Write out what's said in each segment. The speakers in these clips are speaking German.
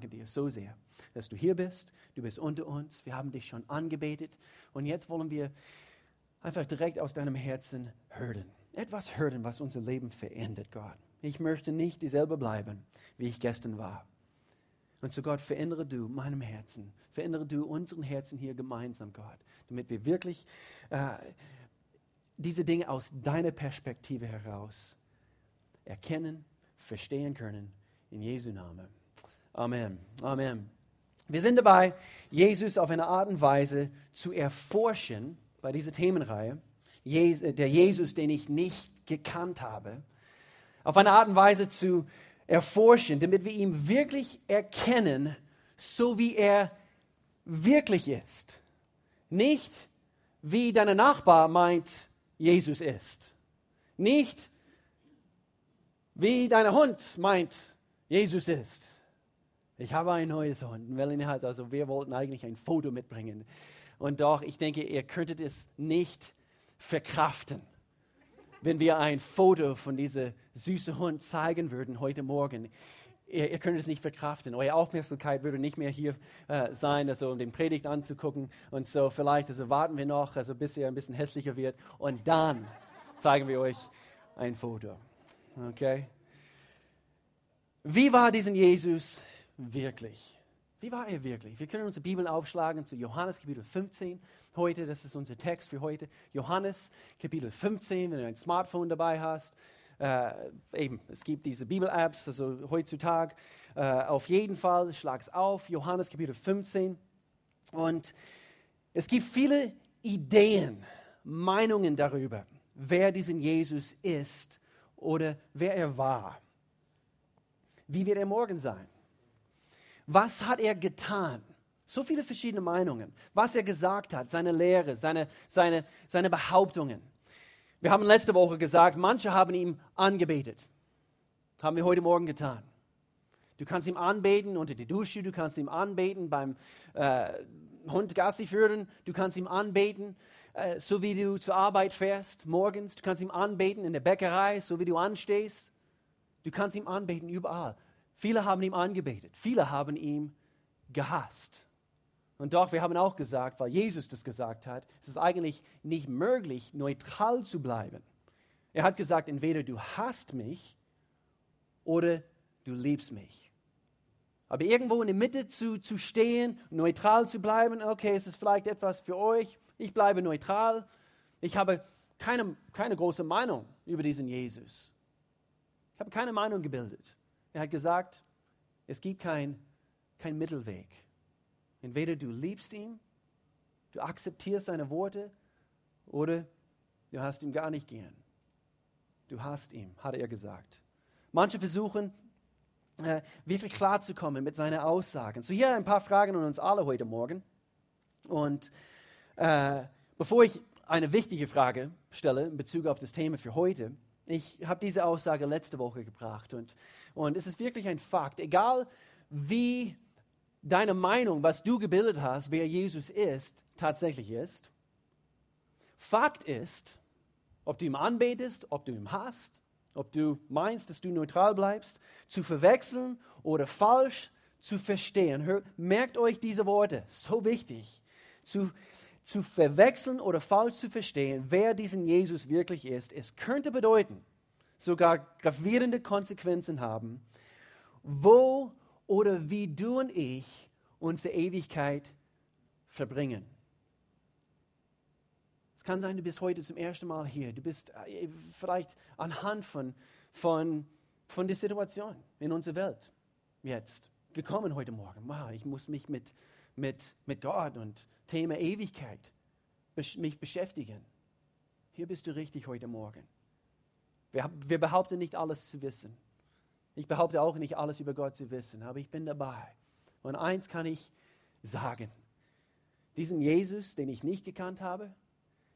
danke dir so sehr, dass du hier bist. Du bist unter uns. Wir haben dich schon angebetet. Und jetzt wollen wir einfach direkt aus deinem Herzen hören. Etwas hören, was unser Leben verändert, Gott. Ich möchte nicht dieselbe bleiben, wie ich gestern war. Und so Gott, verändere du meinem Herzen, verändere du unseren Herzen hier gemeinsam, Gott, damit wir wirklich äh, diese Dinge aus deiner Perspektive heraus erkennen, verstehen können. In Jesu Namen. Amen. Amen. Wir sind dabei, Jesus auf eine Art und Weise zu erforschen bei dieser Themenreihe. Der Jesus, den ich nicht gekannt habe. Auf eine Art und Weise zu erforschen, damit wir ihn wirklich erkennen, so wie er wirklich ist. Nicht wie deine Nachbar meint, Jesus ist. Nicht wie dein Hund meint, Jesus ist. Ich habe ein neues Hund. Melanie hat also, wir wollten eigentlich ein Foto mitbringen. Und doch, ich denke, ihr könntet es nicht verkraften, wenn wir ein Foto von diesem süßen Hund zeigen würden heute Morgen. Ihr, ihr könnt es nicht verkraften. Eure Aufmerksamkeit würde nicht mehr hier äh, sein, also um den Predigt anzugucken. Und so vielleicht, also warten wir noch, also bis er ein bisschen hässlicher wird. Und dann zeigen wir euch ein Foto. Okay? Wie war diesen Jesus wirklich? Wie war er wirklich? Wir können unsere Bibel aufschlagen zu Johannes Kapitel 15 heute. Das ist unser Text für heute. Johannes Kapitel 15, wenn du ein Smartphone dabei hast. Äh, eben, es gibt diese Bibel-Apps, also heutzutage. Äh, auf jeden Fall, schlag es auf. Johannes Kapitel 15. Und es gibt viele Ideen, Meinungen darüber, wer diesen Jesus ist oder wer er war. Wie wird er morgen sein? Was hat er getan? So viele verschiedene Meinungen. Was er gesagt hat, seine Lehre, seine, seine, seine Behauptungen. Wir haben letzte Woche gesagt, manche haben ihm angebetet. Haben wir heute Morgen getan. Du kannst ihm anbeten unter die Dusche, du kannst ihm anbeten beim äh, Hund Gassi führen, du kannst ihm anbeten, äh, so wie du zur Arbeit fährst morgens, du kannst ihm anbeten in der Bäckerei, so wie du anstehst. Du kannst ihm anbeten überall. Viele haben ihm angebetet, viele haben ihn gehasst. Und doch, wir haben auch gesagt, weil Jesus das gesagt hat, es ist eigentlich nicht möglich, neutral zu bleiben. Er hat gesagt, entweder du hasst mich oder du liebst mich. Aber irgendwo in der Mitte zu, zu stehen, neutral zu bleiben, okay, es ist vielleicht etwas für euch, ich bleibe neutral. Ich habe keine, keine große Meinung über diesen Jesus. Ich habe keine Meinung gebildet. Er hat gesagt, es gibt keinen kein Mittelweg. Entweder du liebst ihn, du akzeptierst seine Worte oder du hast ihm gar nicht gern. Du hast ihn, hat er gesagt. Manche versuchen, äh, wirklich klarzukommen mit seinen Aussagen. So hier ein paar Fragen an uns alle heute Morgen. Und äh, bevor ich eine wichtige Frage stelle in Bezug auf das Thema für heute, ich habe diese Aussage letzte Woche gebracht und, und es ist wirklich ein Fakt. Egal wie deine Meinung, was du gebildet hast, wer Jesus ist, tatsächlich ist, Fakt ist, ob du ihm anbetest, ob du ihn hast, ob du meinst, dass du neutral bleibst, zu verwechseln oder falsch zu verstehen. Merkt euch diese Worte, so wichtig. Zu, zu verwechseln oder falsch zu verstehen, wer diesen Jesus wirklich ist, es könnte bedeuten, sogar gravierende Konsequenzen haben, wo oder wie du und ich unsere Ewigkeit verbringen. Es kann sein, du bist heute zum ersten Mal hier. Du bist äh, vielleicht anhand von, von, von der Situation in unserer Welt jetzt gekommen heute Morgen. Wow, ich muss mich mit, mit, mit Gott und Thema Ewigkeit mich beschäftigen. Hier bist du richtig heute Morgen. Wir, wir behaupten nicht alles zu wissen. Ich behaupte auch nicht alles über Gott zu wissen, aber ich bin dabei. Und eins kann ich sagen. Diesen Jesus, den ich nicht gekannt habe,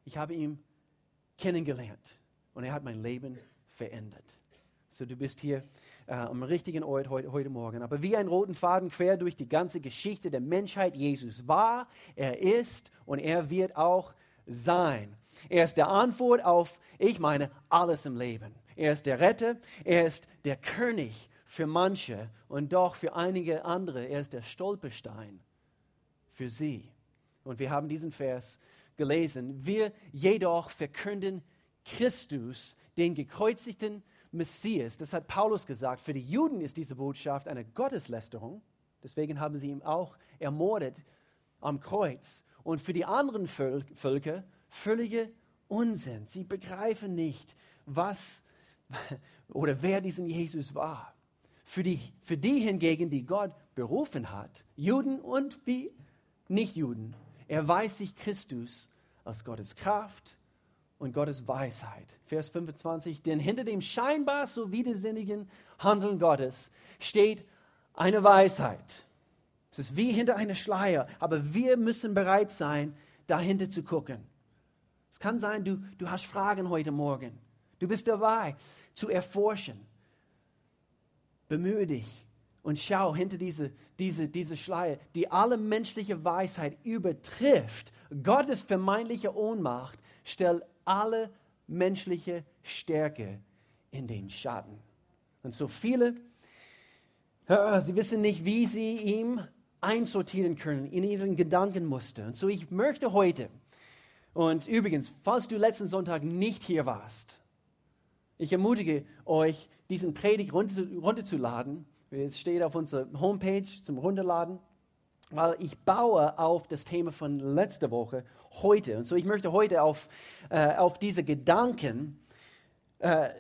ich habe ihn kennengelernt und er hat mein Leben verändert. So, du bist hier äh, am richtigen Ort heute, heute Morgen. Aber wie ein roten Faden quer durch die ganze Geschichte der Menschheit, Jesus war, er ist und er wird auch sein. Er ist der Antwort auf, ich meine, alles im Leben. Er ist der Retter, er ist der König für manche und doch für einige andere, er ist der Stolperstein für sie. Und wir haben diesen Vers gelesen. Wir jedoch verkünden Christus, den gekreuzigten Messias. Das hat Paulus gesagt. Für die Juden ist diese Botschaft eine Gotteslästerung. Deswegen haben sie ihn auch ermordet am Kreuz. Und für die anderen Völker völlige Unsinn. Sie begreifen nicht, was oder wer diesen Jesus war. Für die, für die hingegen, die Gott berufen hat, Juden und wie Nichtjuden, erweist sich Christus als Gottes Kraft und Gottes Weisheit. Vers 25, denn hinter dem scheinbar so widersinnigen Handeln Gottes steht eine Weisheit. Es ist wie hinter einer Schleier, aber wir müssen bereit sein, dahinter zu gucken. Es kann sein, du, du hast Fragen heute Morgen. Du bist dabei zu erforschen. Bemühe dich und schau hinter diese, diese, diese Schleier, die alle menschliche Weisheit übertrifft. Gottes vermeintliche Ohnmacht stellt alle menschliche Stärke in den Schatten. Und so viele, sie wissen nicht, wie sie ihm einsortieren können in ihren Gedankenmuster. Und so ich möchte heute, und übrigens, falls du letzten Sonntag nicht hier warst, ich ermutige euch, diesen Predigt runterzuladen es steht auf unserer Homepage zum Runterladen, weil ich baue auf das Thema von letzter Woche heute. Und so ich möchte heute auf, äh, auf diese Gedanken äh,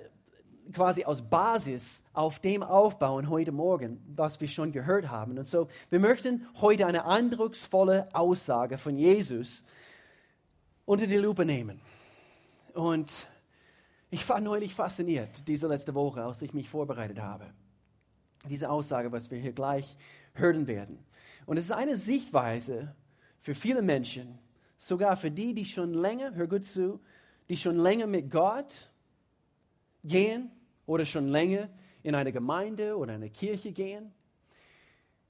quasi aus Basis auf dem aufbauen heute Morgen, was wir schon gehört haben. Und so, wir möchten heute eine eindrucksvolle Aussage von Jesus unter die Lupe nehmen. Und ich war neulich fasziniert, diese letzte Woche, als ich mich vorbereitet habe diese Aussage, was wir hier gleich hören werden. Und es ist eine Sichtweise für viele Menschen, sogar für die, die schon länger, hör gut zu, die schon länger mit Gott gehen oder schon länger in eine Gemeinde oder eine Kirche gehen.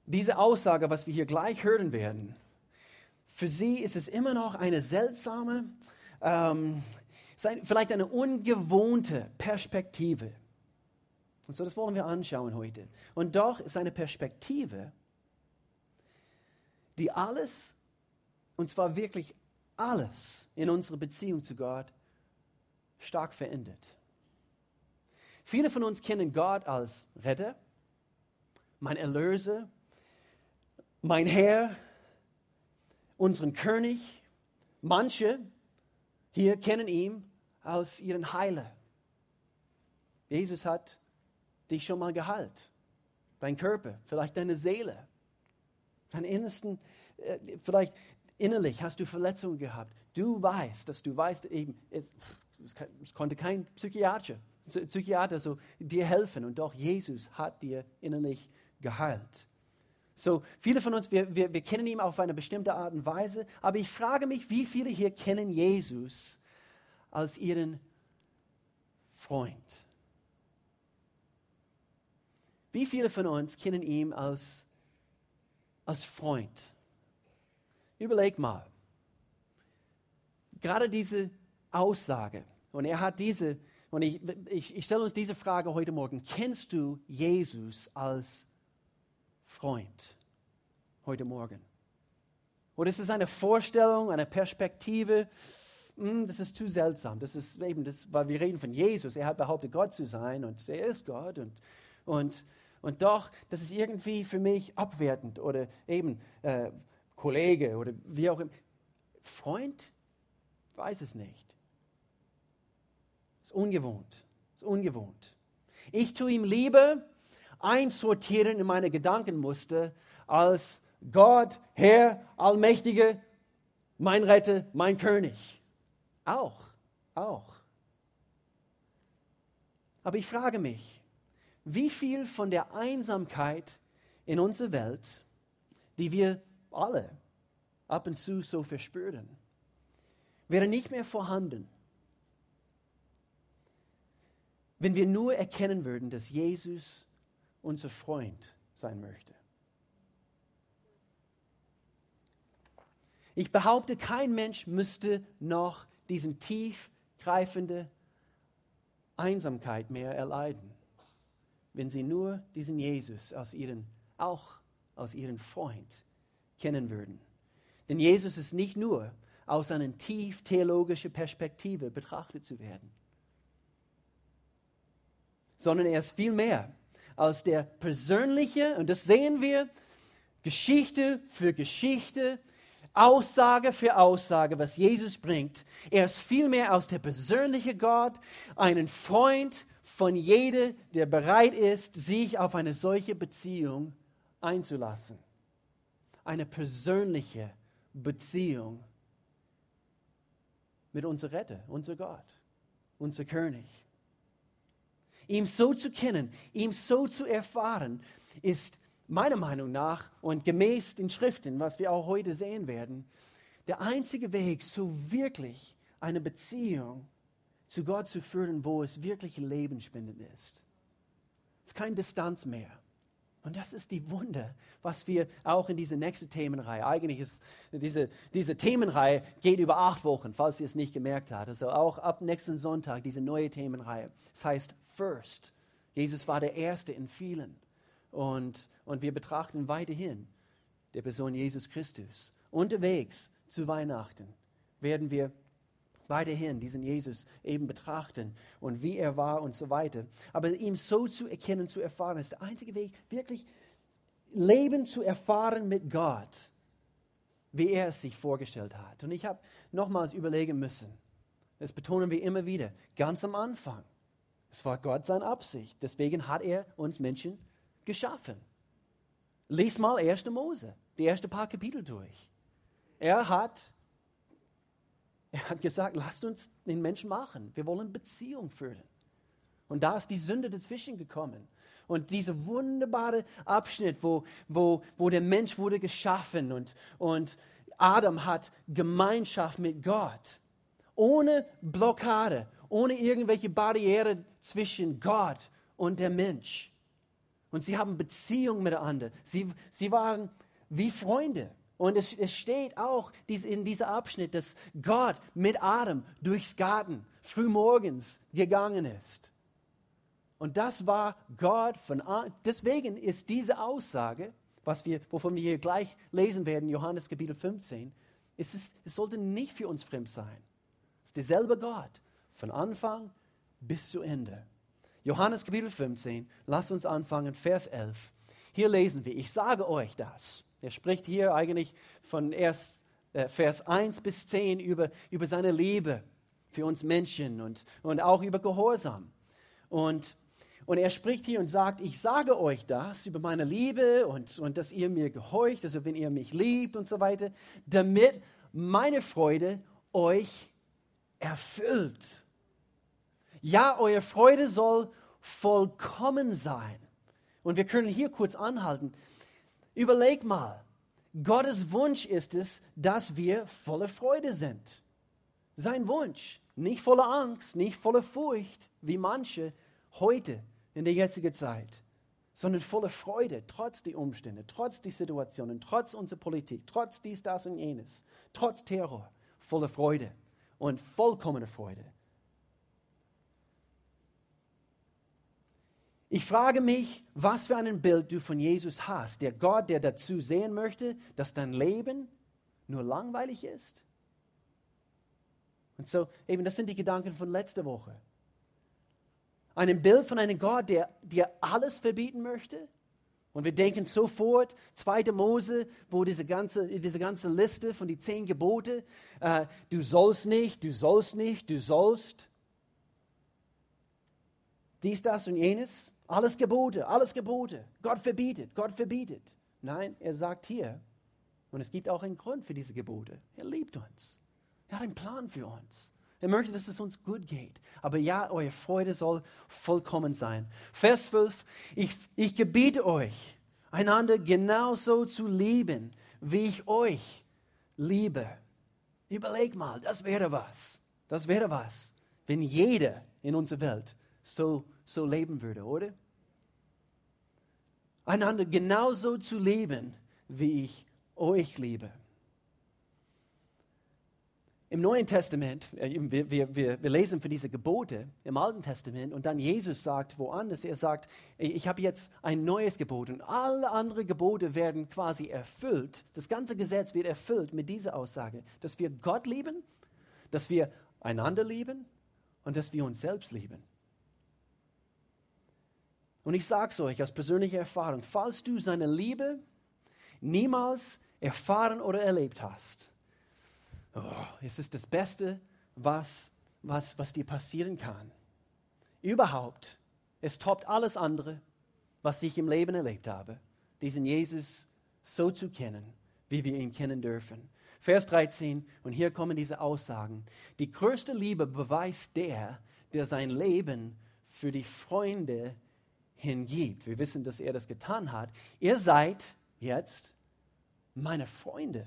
Diese Aussage, was wir hier gleich hören werden, für sie ist es immer noch eine seltsame, ähm, vielleicht eine ungewohnte Perspektive. Und so, das wollen wir anschauen heute. Und doch ist eine Perspektive, die alles, und zwar wirklich alles in unserer Beziehung zu Gott stark verändert. Viele von uns kennen Gott als Retter, mein Erlöser, mein Herr, unseren König. Manche hier kennen ihn als ihren Heiler. Jesus hat dich schon mal geheilt. Dein Körper, vielleicht deine Seele, dein Innersten, äh, vielleicht innerlich hast du Verletzungen gehabt. Du weißt, dass du weißt, eben, es, es konnte kein Psychiater, Psychiater so dir helfen und doch Jesus hat dir innerlich geheilt. So, viele von uns, wir, wir, wir kennen ihn auf eine bestimmte Art und Weise, aber ich frage mich, wie viele hier kennen Jesus als ihren Freund? Wie viele von uns kennen ihn als, als Freund? Überleg mal. Gerade diese Aussage, und er hat diese, und ich, ich, ich stelle uns diese Frage heute Morgen, kennst du Jesus als Freund heute Morgen? Oder ist es eine Vorstellung, eine Perspektive? Hm, das ist zu seltsam. Das ist eben das, weil wir reden von Jesus. Er hat behauptet, Gott zu sein und er ist Gott. Und, und und doch, das ist irgendwie für mich abwertend oder eben äh, Kollege oder wie auch immer. Freund? Weiß es nicht. Ist ungewohnt. Ist ungewohnt. Ich tue ihm lieber einsortieren in meine Gedankenmuster als Gott, Herr, Allmächtige, mein Retter, mein König. Auch, auch. Aber ich frage mich, wie viel von der Einsamkeit in unserer Welt, die wir alle ab und zu so verspüren, wäre nicht mehr vorhanden, wenn wir nur erkennen würden, dass Jesus unser Freund sein möchte. Ich behaupte, kein Mensch müsste noch diesen tiefgreifende Einsamkeit mehr erleiden wenn sie nur diesen Jesus aus ihren, auch aus ihrem Freund kennen würden. Denn Jesus ist nicht nur aus einer tief theologischen Perspektive betrachtet zu werden, sondern er ist viel mehr als der persönliche, und das sehen wir, Geschichte für Geschichte, Aussage für Aussage, was Jesus bringt. Er ist vielmehr aus der persönliche Gott, einen Freund von jedem, der bereit ist, sich auf eine solche Beziehung einzulassen. Eine persönliche Beziehung mit unserem Retter, unser Gott, unser König. Ihm so zu kennen, ihm so zu erfahren, ist meiner Meinung nach und gemäß den Schriften, was wir auch heute sehen werden, der einzige Weg, so wirklich eine Beziehung zu Gott zu führen, wo es wirklich lebenspendend ist. Es ist keine Distanz mehr. Und das ist die Wunder, was wir auch in dieser nächsten Themenreihe, eigentlich ist diese, diese Themenreihe geht über acht Wochen, falls ihr es nicht gemerkt habt. Also auch ab nächsten Sonntag diese neue Themenreihe. Es heißt First. Jesus war der Erste in vielen. Und, und wir betrachten weiterhin der Person Jesus Christus. Unterwegs zu Weihnachten werden wir weiterhin diesen Jesus eben betrachten und wie er war und so weiter. Aber ihm so zu erkennen, zu erfahren, ist der einzige Weg, wirklich Leben zu erfahren mit Gott, wie er es sich vorgestellt hat. Und ich habe nochmals überlegen müssen, das betonen wir immer wieder, ganz am Anfang. Es war Gott seine Absicht. Deswegen hat er uns Menschen geschaffen. Lies mal 1. Mose, die ersten paar Kapitel durch. Er hat, er hat gesagt, lasst uns den Menschen machen. Wir wollen Beziehung führen. Und da ist die Sünde dazwischen gekommen. Und dieser wunderbare Abschnitt, wo, wo, wo der Mensch wurde geschaffen und, und Adam hat Gemeinschaft mit Gott. Ohne Blockade, ohne irgendwelche Barriere zwischen Gott und der Mensch. Und sie haben Beziehung miteinander. Sie, sie waren wie Freunde. Und es, es steht auch in diesem Abschnitt, dass Gott mit Adam durchs Garten frühmorgens gegangen ist. Und das war Gott von Deswegen ist diese Aussage, was wir, wovon wir hier gleich lesen werden, Johannes Kapitel 15, es, ist, es sollte nicht für uns fremd sein. Es ist derselbe Gott, von Anfang bis zu Ende. Johannes Kapitel 15, lasst uns anfangen, Vers 11. Hier lesen wir, ich sage euch das. Er spricht hier eigentlich von erst äh, Vers 1 bis 10 über, über seine Liebe für uns Menschen und, und auch über Gehorsam. Und, und er spricht hier und sagt, ich sage euch das über meine Liebe und, und dass ihr mir gehorcht, also wenn ihr mich liebt und so weiter, damit meine Freude euch erfüllt. Ja, eure Freude soll vollkommen sein. Und wir können hier kurz anhalten. Überleg mal, Gottes Wunsch ist es, dass wir voller Freude sind. Sein Wunsch, nicht voller Angst, nicht voller Furcht, wie manche heute in der jetzigen Zeit, sondern voller Freude, trotz der Umstände, trotz der Situationen, trotz unserer Politik, trotz dies, das und jenes, trotz Terror, voller Freude und vollkommene Freude. Ich frage mich, was für ein Bild du von Jesus hast. Der Gott, der dazu sehen möchte, dass dein Leben nur langweilig ist. Und so, eben, das sind die Gedanken von letzter Woche. Ein Bild von einem Gott, der dir alles verbieten möchte. Und wir denken sofort, 2. Mose, wo diese ganze, diese ganze Liste von den zehn Gebote, äh, du sollst nicht, du sollst nicht, du sollst. Dies, das und jenes. Alles Gebote, alles Gebote. Gott verbietet, Gott verbietet. Nein, er sagt hier, und es gibt auch einen Grund für diese Gebote. Er liebt uns. Er hat einen Plan für uns. Er möchte, dass es uns gut geht. Aber ja, eure Freude soll vollkommen sein. Vers 12, ich, ich gebiete euch, einander genauso zu lieben, wie ich euch liebe. Überleg mal, das wäre was. Das wäre was, wenn jeder in unserer Welt so so leben würde, oder? Einander genauso zu leben, wie ich euch liebe. im Neuen Testament, äh, wir, wir, wir, wir lesen für diese Gebote im Alten Testament und dann Jesus sagt woanders, er sagt, ich habe jetzt ein neues Gebot und alle anderen Gebote werden quasi erfüllt. Das ganze Gesetz wird erfüllt mit dieser Aussage, dass wir Gott lieben, dass wir einander lieben und dass wir uns selbst lieben. Und ich sage es euch aus persönlicher Erfahrung, falls du seine Liebe niemals erfahren oder erlebt hast, oh, es ist das Beste, was, was, was dir passieren kann. Überhaupt, es toppt alles andere, was ich im Leben erlebt habe, diesen Jesus so zu kennen, wie wir ihn kennen dürfen. Vers 13, und hier kommen diese Aussagen. Die größte Liebe beweist der, der sein Leben für die Freunde hingibt. Wir wissen, dass er das getan hat. Ihr seid jetzt meine Freunde.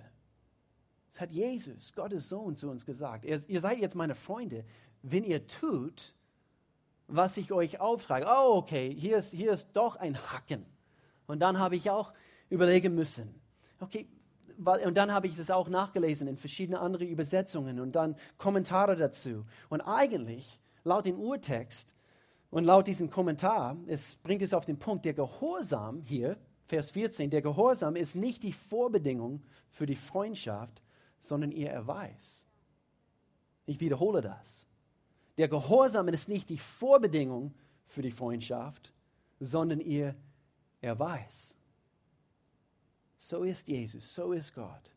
Das hat Jesus, Gottes Sohn, zu uns gesagt. Ihr, seid jetzt meine Freunde, wenn ihr tut, was ich euch auftrage. Oh, okay, hier ist, hier ist doch ein Hacken. Und dann habe ich auch überlegen müssen. Okay, und dann habe ich das auch nachgelesen in verschiedene andere Übersetzungen und dann Kommentare dazu. Und eigentlich, laut dem Urtext und laut diesem Kommentar, es bringt es auf den Punkt, der Gehorsam hier, Vers 14, der Gehorsam ist nicht die Vorbedingung für die Freundschaft, sondern ihr Erweis. Ich wiederhole das. Der Gehorsam ist nicht die Vorbedingung für die Freundschaft, sondern ihr Erweis. So ist Jesus, so ist Gott.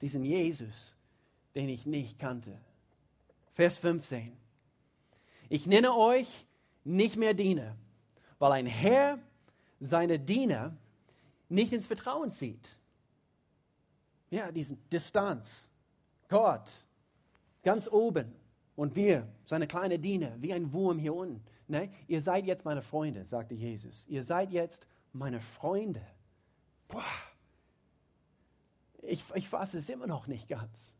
Diesen Jesus, den ich nicht kannte. Vers 15. Ich nenne euch nicht mehr Diener, weil ein Herr seine Diener nicht ins Vertrauen zieht. Ja, diesen Distanz. Gott, ganz oben. Und wir, seine kleine Diener, wie ein Wurm hier unten. Ne? Ihr seid jetzt meine Freunde, sagte Jesus. Ihr seid jetzt meine Freunde. Boah. Ich, ich fasse es immer noch nicht ganz.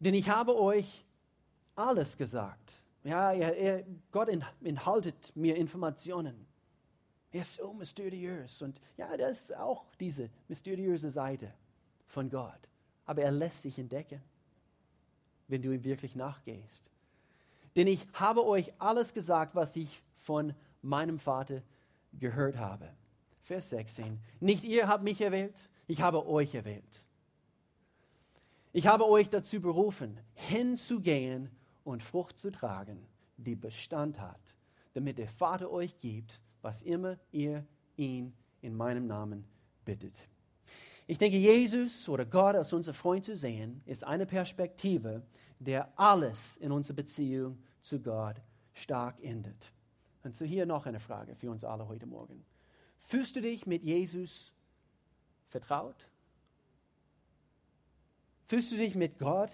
Denn ich habe euch alles gesagt. Ja, er, er, Gott enthaltet mir Informationen. Er ist so mysteriös. Und ja, das ist auch diese mysteriöse Seite von Gott. Aber er lässt sich entdecken, wenn du ihm wirklich nachgehst. Denn ich habe euch alles gesagt, was ich von meinem Vater gehört habe. Vers 16. Nicht ihr habt mich erwählt, ich habe euch erwählt. Ich habe euch dazu berufen, hinzugehen und Frucht zu tragen, die Bestand hat, damit der Vater euch gibt, was immer ihr ihn in meinem Namen bittet. Ich denke, Jesus oder Gott als unser Freund zu sehen, ist eine Perspektive, der alles in unserer Beziehung zu Gott stark ändert. Und so hier noch eine Frage für uns alle heute Morgen. Fühlst du dich mit Jesus vertraut? Fühlst du dich mit Gott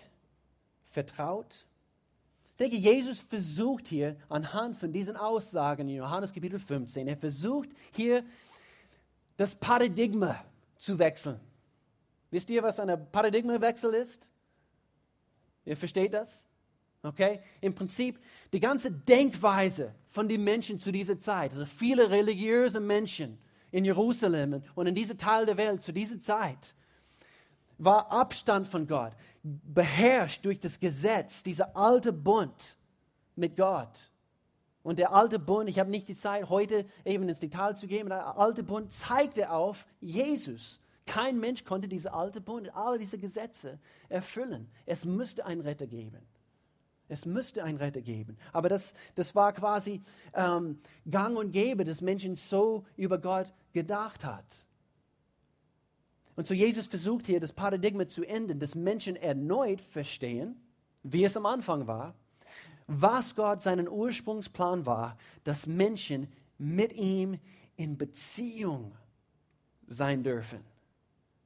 vertraut? Denke, Jesus versucht hier anhand von diesen Aussagen in Johannes Kapitel 15, er versucht hier das Paradigma zu wechseln. Wisst ihr, was ein Paradigmawechsel ist? Ihr versteht das? Okay? Im Prinzip die ganze Denkweise von den Menschen zu dieser Zeit, also viele religiöse Menschen in Jerusalem und in diesem Teil der Welt zu dieser Zeit, war Abstand von Gott, beherrscht durch das Gesetz, dieser alte Bund mit Gott. Und der alte Bund, ich habe nicht die Zeit, heute eben ins Detail zu gehen, der alte Bund zeigte auf Jesus. Kein Mensch konnte diese alte Bund, alle diese Gesetze erfüllen. Es müsste einen Retter geben. Es müsste einen Retter geben. Aber das, das war quasi ähm, gang und gäbe, dass Menschen so über Gott gedacht hat. Und so Jesus versucht hier das Paradigma zu ändern, dass Menschen erneut verstehen, wie es am Anfang war, was Gott seinen Ursprungsplan war, dass Menschen mit ihm in Beziehung sein dürfen.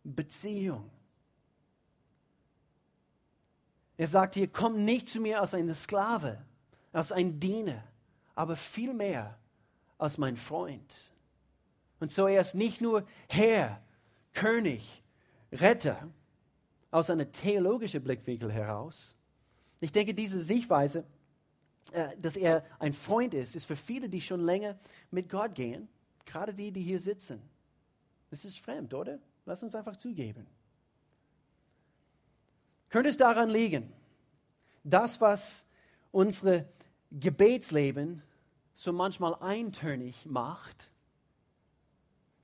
Beziehung. Er sagt hier, komm nicht zu mir als ein Sklave, als ein Diener, aber vielmehr als mein Freund. Und so er ist nicht nur Herr, König, Retter aus einem theologischen Blickwinkel heraus. Ich denke, diese Sichtweise, äh, dass er ein Freund ist, ist für viele, die schon länger mit Gott gehen, gerade die, die hier sitzen. Das ist fremd, oder? Lass uns einfach zugeben. Könnte es daran liegen, das, was unsere Gebetsleben so manchmal eintönig macht,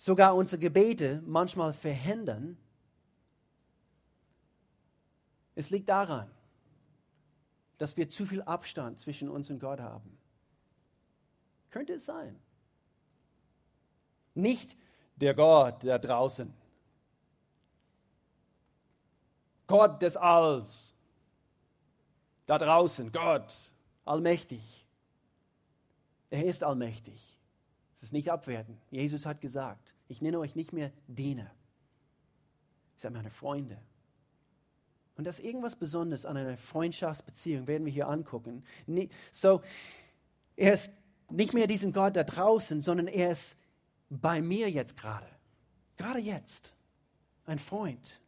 sogar unsere Gebete manchmal verhindern, es liegt daran, dass wir zu viel Abstand zwischen uns und Gott haben. Könnte es sein? Nicht der Gott da draußen. Gott des Alls. Da draußen, Gott, allmächtig. Er ist allmächtig. Es ist nicht abwerten. Jesus hat gesagt, ich nenne euch nicht mehr Diener. Ihr seid meine Freunde. Und das ist irgendwas Besonderes an einer Freundschaftsbeziehung, werden wir hier angucken. So, er ist nicht mehr diesen Gott da draußen, sondern er ist bei mir jetzt gerade. Gerade jetzt. Ein Freund.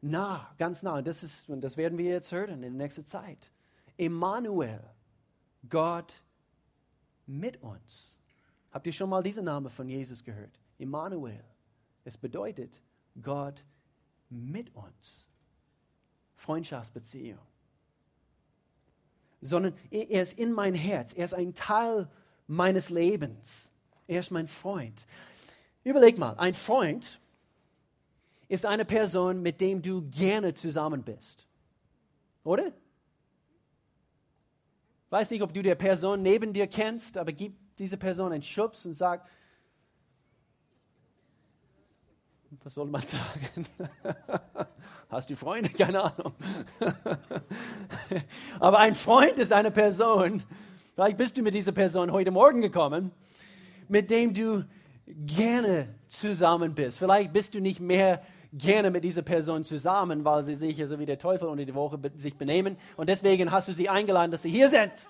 Nah, ganz nah. Und das, ist, und das werden wir jetzt hören in der nächsten Zeit. Emmanuel. Gott mit uns. Habt ihr schon mal diesen Namen von Jesus gehört? Emmanuel. Es bedeutet Gott mit uns. Freundschaftsbeziehung. Sondern er ist in mein Herz. Er ist ein Teil meines Lebens. Er ist mein Freund. Überleg mal, ein Freund ist eine Person, mit dem du gerne zusammen bist. Oder? Weiß nicht, ob du die Person neben dir kennst, aber gib dieser Person einen Schubs und sag, was soll man sagen? Hast du Freunde? Keine Ahnung. Aber ein Freund ist eine Person, vielleicht bist du mit dieser Person heute Morgen gekommen, mit dem du gerne zusammen bist. Vielleicht bist du nicht mehr gerne mit dieser Person zusammen, weil sie sich so wie der Teufel unter die Woche sich benehmen. Und deswegen hast du sie eingeladen, dass sie hier sind.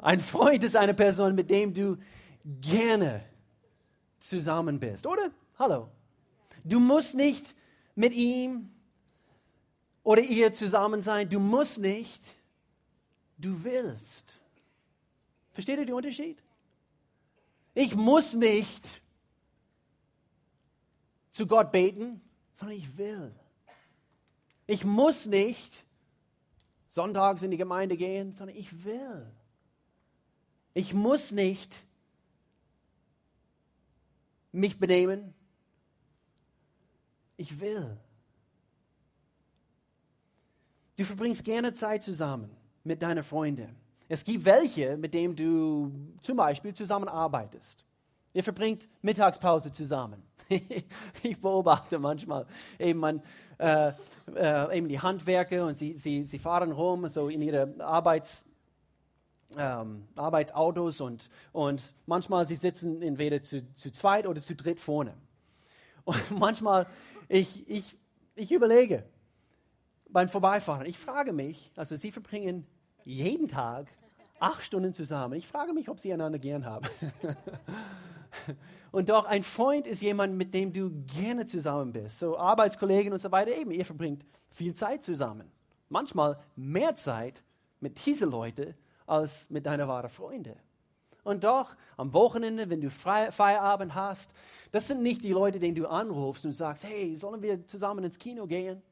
Ein Freund ist eine Person, mit dem du gerne zusammen bist, oder? Hallo. Du musst nicht mit ihm oder ihr zusammen sein. Du musst nicht. Du willst. Versteht ihr den Unterschied? Ich muss nicht zu Gott beten, sondern ich will. Ich muss nicht sonntags in die Gemeinde gehen, sondern ich will. Ich muss nicht mich benehmen. Ich will. Du verbringst gerne Zeit zusammen mit deinen Freunden. Es gibt welche, mit denen du zum Beispiel zusammenarbeitest. Ihr verbringt Mittagspause zusammen. ich beobachte manchmal eben, man, äh, äh, eben die Handwerker und sie, sie, sie fahren rum so in ihre Arbeits, ähm, Arbeitsautos und, und manchmal sie sitzen entweder zu, zu zweit oder zu dritt vorne. Und manchmal, ich, ich, ich überlege beim Vorbeifahren, ich frage mich, also sie verbringen jeden Tag acht Stunden zusammen. Ich frage mich, ob sie einander gern haben. und doch, ein Freund ist jemand, mit dem du gerne zusammen bist. So Arbeitskollegen und so weiter, eben, ihr verbringt viel Zeit zusammen. Manchmal mehr Zeit mit diesen Leuten als mit deinen wahren Freunden. Und doch, am Wochenende, wenn du Feierabend hast, das sind nicht die Leute, denen du anrufst und sagst, hey, sollen wir zusammen ins Kino gehen?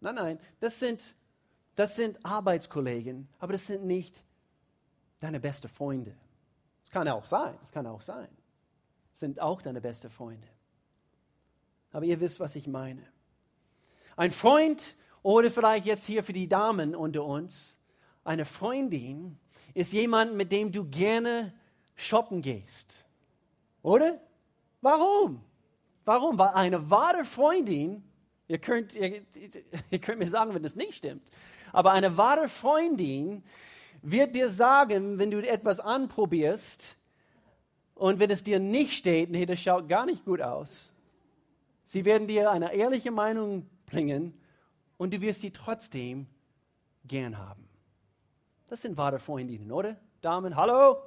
Nein, nein, das sind, das sind Arbeitskollegen, aber das sind nicht deine besten Freunde. Das kann auch sein, das kann auch sein. Das sind auch deine besten Freunde. Aber ihr wisst, was ich meine. Ein Freund oder vielleicht jetzt hier für die Damen unter uns, eine Freundin ist jemand, mit dem du gerne shoppen gehst. Oder? Warum? Warum? Weil eine wahre Freundin, ihr könnt, ihr, ihr könnt mir sagen, wenn das nicht stimmt, aber eine wahre Freundin wird dir sagen, wenn du etwas anprobierst und wenn es dir nicht steht, nee, das schaut gar nicht gut aus. Sie werden dir eine ehrliche Meinung bringen und du wirst sie trotzdem gern haben. Das sind wahre Freundinnen, oder? Damen, hallo?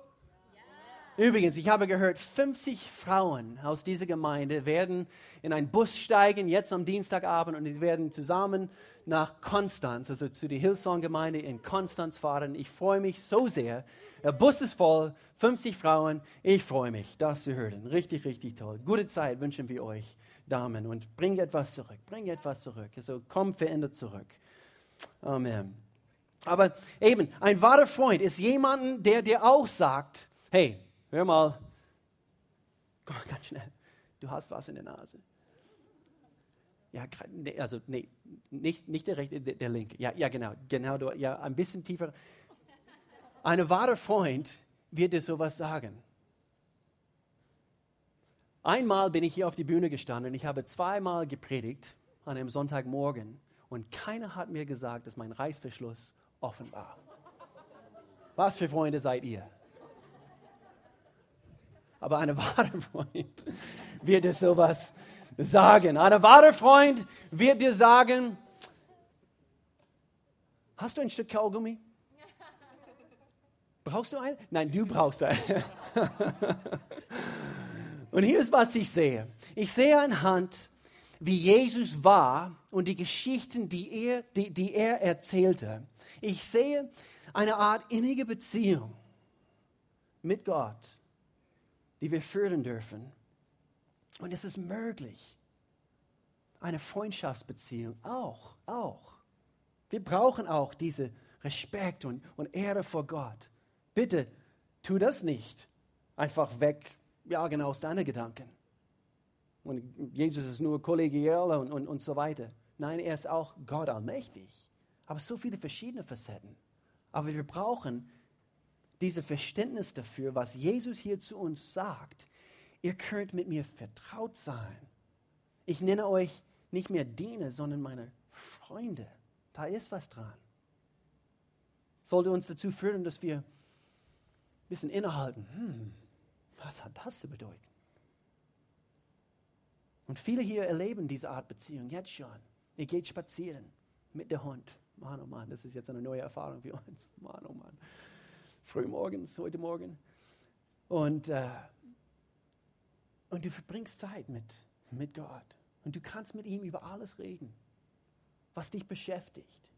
Ja. Übrigens, ich habe gehört, 50 Frauen aus dieser Gemeinde werden in einen Bus steigen, jetzt am Dienstagabend, und sie werden zusammen nach Konstanz, also zu der Hillsong-Gemeinde in Konstanz fahren. Ich freue mich so sehr. Der Bus ist voll, 50 Frauen. Ich freue mich, das zu hören. Richtig, richtig toll. Gute Zeit wünschen wir euch, Damen. Und bring etwas zurück, bring etwas zurück. Also komm verändert zurück. Amen. Aber eben, ein wahrer Freund ist jemand, der dir auch sagt, hey, hör mal, komm ganz schnell, du hast was in der Nase. Ja, also nee, nicht, nicht der rechte, der, der linke. Ja, ja, genau, genau, ja, ein bisschen tiefer. Ein wahrer Freund wird dir sowas sagen. Einmal bin ich hier auf die Bühne gestanden und ich habe zweimal gepredigt an einem Sonntagmorgen und keiner hat mir gesagt, dass mein Reißverschluss offen war. Was für Freunde seid ihr? Aber ein wahrer Freund wird dir sowas sagen. Ein wahrer Freund wird dir sagen, hast du ein Stück Kaugummi? Brauchst du einen? Nein, du brauchst einen. Und hier ist, was ich sehe. Ich sehe anhand, wie Jesus war und die Geschichten, die er, die, die er erzählte. Ich sehe eine Art innige Beziehung mit Gott, die wir führen dürfen. Und es ist möglich. Eine Freundschaftsbeziehung auch, auch. Wir brauchen auch diese Respekt und, und Ehre vor Gott. Bitte tu das nicht einfach weg, ja genau, aus deinen Gedanken. Und Jesus ist nur kollegial und, und, und so weiter. Nein, er ist auch Gott allmächtig. Aber so viele verschiedene Facetten. Aber wir brauchen dieses Verständnis dafür, was Jesus hier zu uns sagt. Ihr könnt mit mir vertraut sein. Ich nenne euch nicht mehr Diener, sondern meine Freunde. Da ist was dran. Sollte uns dazu führen, dass wir ein bisschen innehalten. Hm, was hat das zu bedeuten? Und viele hier erleben diese Art Beziehung jetzt schon. Ihr geht spazieren mit dem Hund. Mann, oh Mann, das ist jetzt eine neue Erfahrung für uns. Mann, oh Mann. Frühmorgens, heute Morgen. Und, äh, und du verbringst Zeit mit, mit Gott. Und du kannst mit ihm über alles reden, was dich beschäftigt.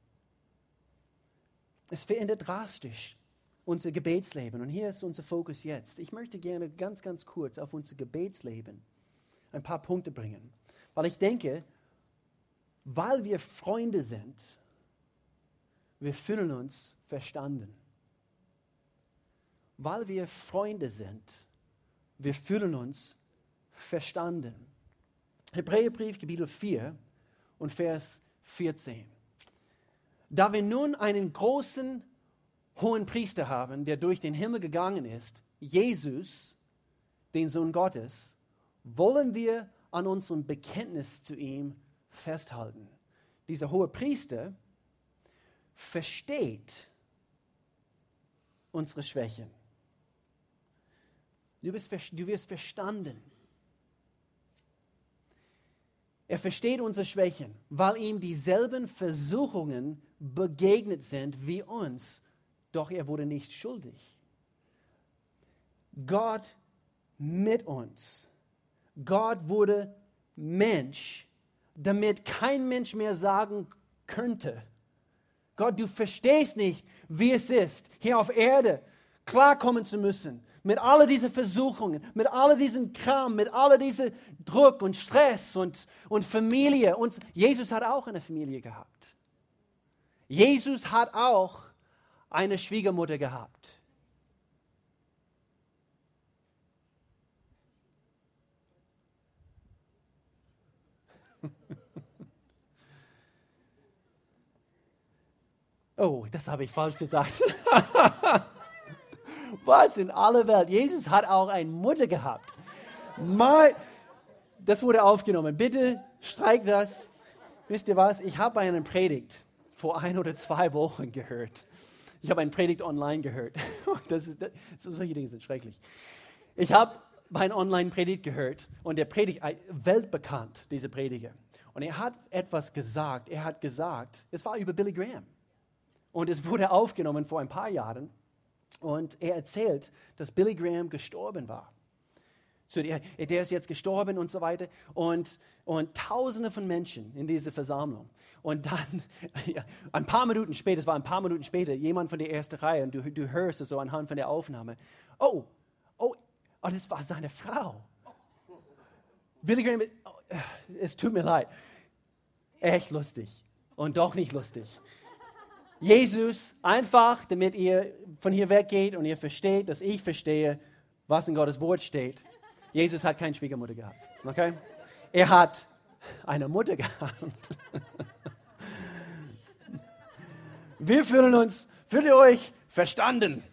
Es verändert drastisch unser Gebetsleben. Und hier ist unser Fokus jetzt. Ich möchte gerne ganz, ganz kurz auf unser Gebetsleben ein paar Punkte bringen. Weil ich denke, weil wir Freunde sind, wir fühlen uns verstanden. Weil wir Freunde sind, wir fühlen uns verstanden. Hebräerbrief, Kapitel 4 und Vers 14. Da wir nun einen großen hohen Priester haben, der durch den Himmel gegangen ist, Jesus, den Sohn Gottes, wollen wir an unserem Bekenntnis zu ihm festhalten. Dieser hohe Priester versteht unsere Schwächen. Du, bist, du wirst verstanden. Er versteht unsere Schwächen, weil ihm dieselben Versuchungen begegnet sind wie uns, doch er wurde nicht schuldig. Gott mit uns. Gott wurde Mensch, damit kein Mensch mehr sagen könnte, Gott, du verstehst nicht, wie es ist, hier auf Erde klarkommen zu müssen mit all diesen Versuchungen, mit all diesen Kram, mit all diesem Druck und Stress und, und Familie. Und Jesus hat auch eine Familie gehabt. Jesus hat auch eine Schwiegermutter gehabt. Oh, das habe ich falsch gesagt. Was in aller Welt? Jesus hat auch eine Mutter gehabt. Mein, das wurde aufgenommen. Bitte streik das. Wisst ihr was? Ich habe eine Predigt vor ein oder zwei Wochen gehört. Ich habe eine Predigt online gehört. Das ist, das, solche Dinge sind schrecklich. Ich habe meine Online-Predigt gehört und der Predigt, weltbekannt, diese Prediger. Und er hat etwas gesagt. Er hat gesagt, es war über Billy Graham. Und es wurde aufgenommen vor ein paar Jahren. Und er erzählt, dass Billy Graham gestorben war. Der, der ist jetzt gestorben und so weiter. Und, und tausende von Menschen in dieser Versammlung. Und dann, ja, ein paar Minuten später, es war ein paar Minuten später, jemand von der ersten Reihe, und du, du hörst es so anhand von der Aufnahme, oh, oh, oh, das war seine Frau. Billy Graham, oh, es tut mir leid. Echt lustig und doch nicht lustig. Jesus, einfach, damit ihr von hier weggeht und ihr versteht, dass ich verstehe, was in Gottes Wort steht. Jesus hat keine Schwiegermutter gehabt. Okay? Er hat eine Mutter gehabt. Wir fühlen uns, fühlt ihr euch verstanden?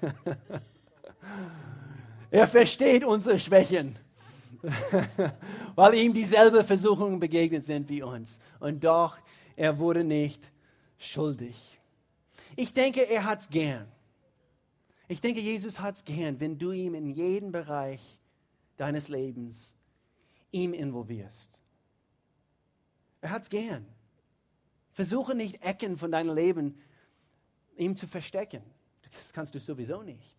Er versteht unsere Schwächen, weil ihm dieselben Versuchungen begegnet sind wie uns. Und doch, er wurde nicht schuldig. Ich denke, er hat es gern. Ich denke, Jesus hat es gern, wenn du ihm in jeden Bereich deines Lebens ihm involvierst. Er hat es gern. Versuche nicht Ecken von deinem Leben ihm zu verstecken. Das kannst du sowieso nicht.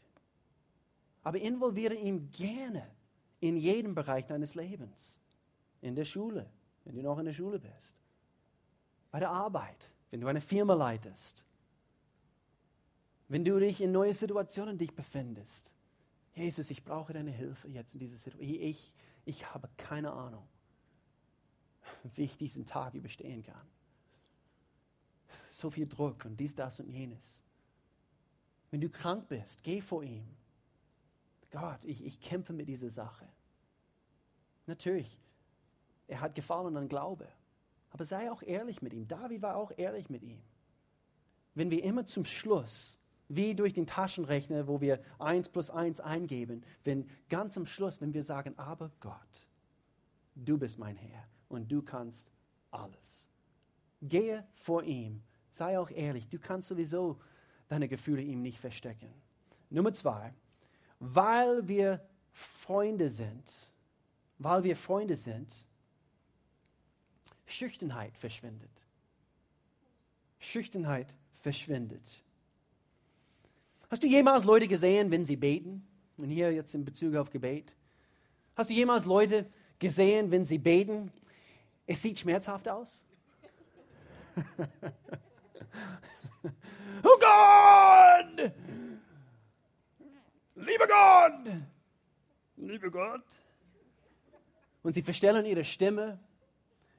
Aber involviere ihn gerne in jedem Bereich deines Lebens. In der Schule, wenn du noch in der Schule bist. Bei der Arbeit, wenn du eine Firma leitest wenn du dich in neue Situationen dich befindest. Jesus, ich brauche deine Hilfe jetzt in dieser Situation. Ich, ich habe keine Ahnung, wie ich diesen Tag überstehen kann. So viel Druck und dies, das und jenes. Wenn du krank bist, geh vor ihm. Gott, ich, ich kämpfe mit dieser Sache. Natürlich, er hat Gefallen an Glaube. Aber sei auch ehrlich mit ihm. David war auch ehrlich mit ihm. Wenn wir immer zum Schluss wie durch den Taschenrechner, wo wir 1 plus 1 eingeben, wenn ganz am Schluss, wenn wir sagen, aber Gott, du bist mein Herr und du kannst alles. Gehe vor ihm, sei auch ehrlich, du kannst sowieso deine Gefühle ihm nicht verstecken. Nummer zwei, weil wir Freunde sind, weil wir Freunde sind, Schüchternheit verschwindet. Schüchternheit verschwindet. Hast du jemals Leute gesehen, wenn sie beten? Und hier jetzt in Bezug auf Gebet. Hast du jemals Leute gesehen, wenn sie beten? Es sieht schmerzhaft aus. oh Gott! Lieber Gott! Lieber Gott! Und sie verstellen ihre Stimme.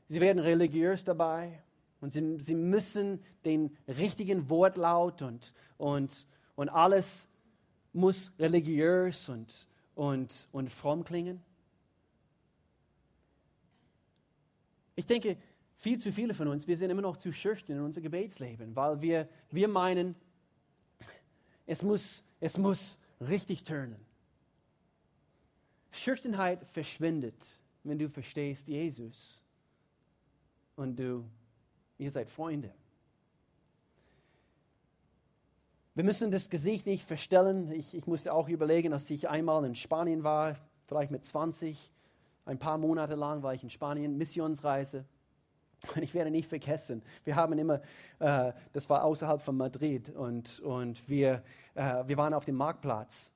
Sie werden religiös dabei. Und sie, sie müssen den richtigen Wortlaut und, und, und alles muss religiös und, und, und fromm klingen? Ich denke, viel zu viele von uns, wir sind immer noch zu schüchtern in unser Gebetsleben, weil wir, wir meinen, es muss, es muss richtig turnen. Schüchternheit verschwindet, wenn du verstehst Jesus und du, ihr seid Freunde. Wir müssen das Gesicht nicht verstellen. Ich, ich musste auch überlegen, dass ich einmal in Spanien war, vielleicht mit 20. Ein paar Monate lang war ich in Spanien, Missionsreise. Und ich werde nicht vergessen, wir haben immer, äh, das war außerhalb von Madrid, und, und wir, äh, wir waren auf dem Marktplatz